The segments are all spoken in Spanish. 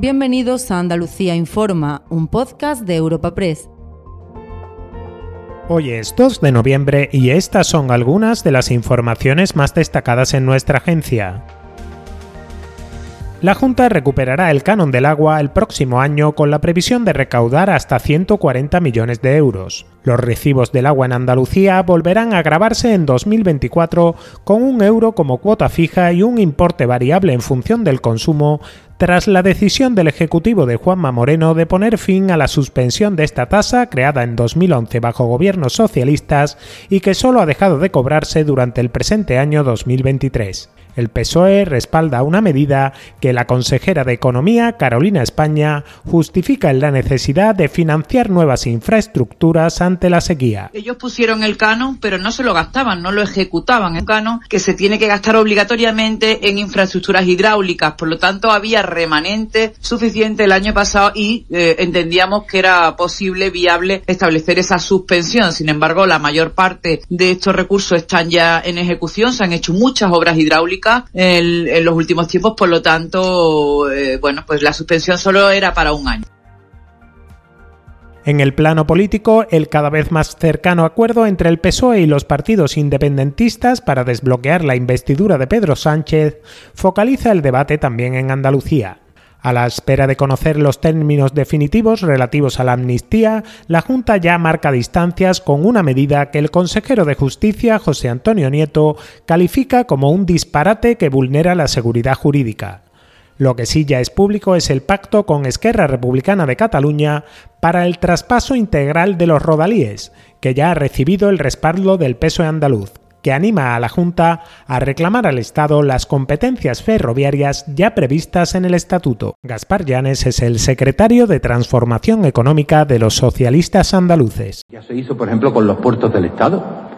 Bienvenidos a Andalucía Informa, un podcast de Europa Press. Hoy es 2 de noviembre y estas son algunas de las informaciones más destacadas en nuestra agencia. La Junta recuperará el canon del agua el próximo año con la previsión de recaudar hasta 140 millones de euros. Los recibos del agua en Andalucía volverán a grabarse en 2024 con un euro como cuota fija y un importe variable en función del consumo tras la decisión del Ejecutivo de Juanma Moreno de poner fin a la suspensión de esta tasa creada en 2011 bajo gobiernos socialistas y que solo ha dejado de cobrarse durante el presente año 2023. El PSOE respalda una medida que la consejera de Economía, Carolina España, justifica en la necesidad de financiar nuevas infraestructuras ante la sequía. Ellos pusieron el canon, pero no se lo gastaban, no lo ejecutaban. El canon que se tiene que gastar obligatoriamente en infraestructuras hidráulicas, por lo tanto había remanente suficiente el año pasado y eh, entendíamos que era posible, viable establecer esa suspensión. Sin embargo, la mayor parte de estos recursos están ya en ejecución, se han hecho muchas obras hidráulicas en, los últimos tiempos, por lo tanto, eh, bueno, pues la suspensión solo era para un año. En el plano político, el cada vez más cercano acuerdo entre el PSOE y los partidos independentistas para desbloquear la investidura de Pedro Sánchez focaliza el debate también en Andalucía. A la espera de conocer los términos definitivos relativos a la amnistía, la Junta ya marca distancias con una medida que el consejero de Justicia, José Antonio Nieto, califica como un disparate que vulnera la seguridad jurídica. Lo que sí ya es público es el pacto con Esquerra Republicana de Cataluña para el traspaso integral de los rodalíes, que ya ha recibido el respaldo del peso andaluz, que anima a la Junta a reclamar al Estado las competencias ferroviarias ya previstas en el Estatuto. Gaspar Llanes es el secretario de Transformación Económica de los socialistas andaluces. Ya se hizo, por ejemplo, con los puertos del Estado.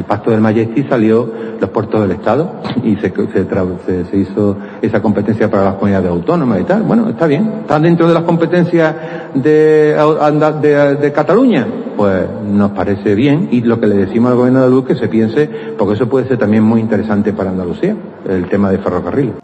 El pacto del Majestic salió los puertos del Estado y se, se, hizo esa competencia para las comunidades autónomas y tal. Bueno, está bien. ¿Están dentro de las competencias de, Cataluña? Pues nos parece bien y lo que le decimos al gobierno de Luz que se piense, porque eso puede ser también muy interesante para Andalucía, el tema de ferrocarril.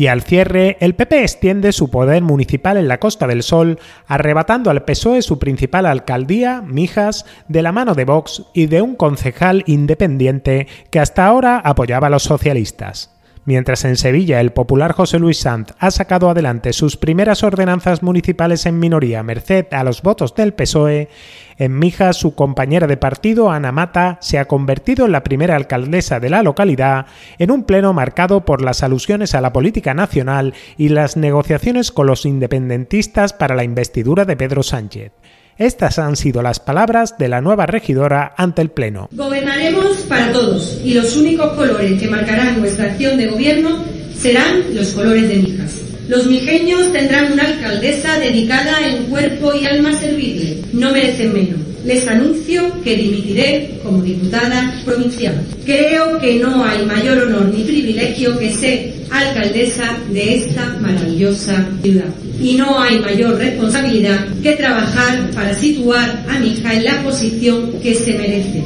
Y al cierre, el PP extiende su poder municipal en la Costa del Sol, arrebatando al PSOE su principal alcaldía, Mijas, de la mano de Vox y de un concejal independiente que hasta ahora apoyaba a los socialistas. Mientras en Sevilla el popular José Luis Sanz ha sacado adelante sus primeras ordenanzas municipales en minoría merced a los votos del PSOE, en Mijas su compañera de partido Ana Mata se ha convertido en la primera alcaldesa de la localidad en un pleno marcado por las alusiones a la política nacional y las negociaciones con los independentistas para la investidura de Pedro Sánchez. Estas han sido las palabras de la nueva regidora ante el Pleno. Gobernaremos para todos y los únicos colores que marcarán nuestra acción de gobierno serán los colores de Mijas. Los mijeños tendrán una alcaldesa dedicada en cuerpo y alma servible. No merecen menos. Les anuncio que dimitiré como diputada provincial. Creo que no hay mayor honor ni privilegio que ser alcaldesa de esta maravillosa ciudad y no hay mayor responsabilidad que trabajar para situar a mi hija en la posición que se merece.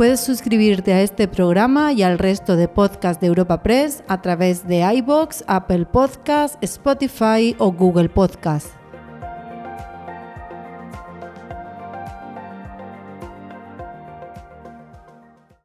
Puedes suscribirte a este programa y al resto de podcasts de Europa Press a través de iBox, Apple Podcasts, Spotify o Google Podcasts.